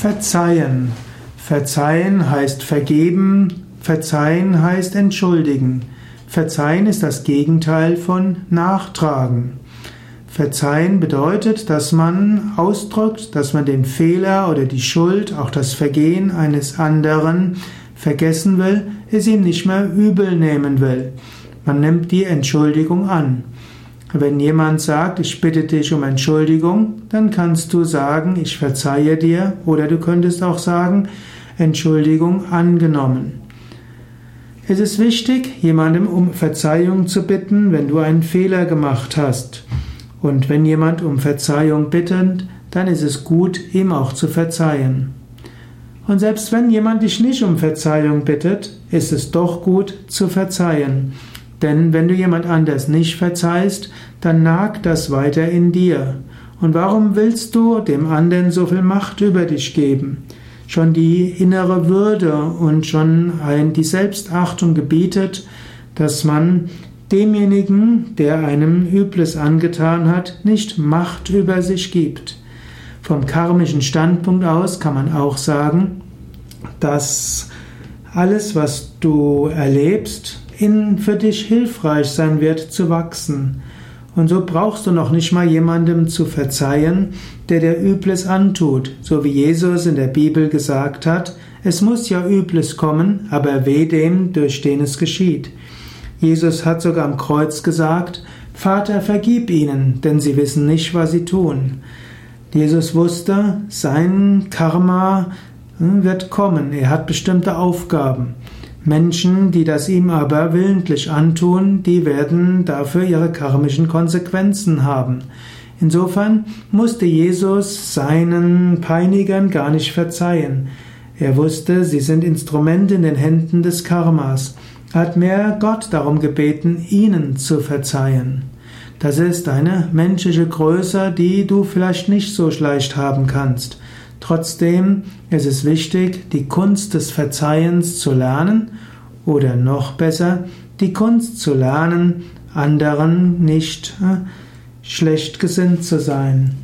Verzeihen. Verzeihen heißt vergeben, verzeihen heißt entschuldigen. Verzeihen ist das Gegenteil von nachtragen. Verzeihen bedeutet, dass man ausdrückt, dass man den Fehler oder die Schuld, auch das Vergehen eines anderen vergessen will, es ihm nicht mehr übel nehmen will. Man nimmt die Entschuldigung an. Wenn jemand sagt, ich bitte dich um Entschuldigung, dann kannst du sagen, ich verzeihe dir, oder du könntest auch sagen, Entschuldigung angenommen. Es ist wichtig, jemandem um Verzeihung zu bitten, wenn du einen Fehler gemacht hast. Und wenn jemand um Verzeihung bittet, dann ist es gut, ihm auch zu verzeihen. Und selbst wenn jemand dich nicht um Verzeihung bittet, ist es doch gut zu verzeihen. Denn wenn du jemand anders nicht verzeihst, dann nagt das weiter in dir. Und warum willst du dem anderen so viel Macht über dich geben? Schon die innere Würde und schon die Selbstachtung gebietet, dass man demjenigen, der einem Übles angetan hat, nicht Macht über sich gibt. Vom karmischen Standpunkt aus kann man auch sagen, dass alles, was du erlebst, in, für dich hilfreich sein wird zu wachsen. Und so brauchst du noch nicht mal jemandem zu verzeihen, der dir Übles antut, so wie Jesus in der Bibel gesagt hat, es muss ja Übles kommen, aber weh dem, durch den es geschieht. Jesus hat sogar am Kreuz gesagt, Vater, vergib ihnen, denn sie wissen nicht, was sie tun. Jesus wusste, sein Karma hm, wird kommen, er hat bestimmte Aufgaben. Menschen, die das ihm aber willentlich antun, die werden dafür ihre karmischen Konsequenzen haben. Insofern musste Jesus seinen Peinigern gar nicht verzeihen. Er wusste, sie sind Instrumente in den Händen des Karmas. Er hat mehr Gott darum gebeten, ihnen zu verzeihen. Das ist eine menschliche Größe, die du vielleicht nicht so leicht haben kannst. Trotzdem ist es wichtig, die Kunst des Verzeihens zu lernen oder noch besser, die Kunst zu lernen, anderen nicht äh, schlecht gesinnt zu sein.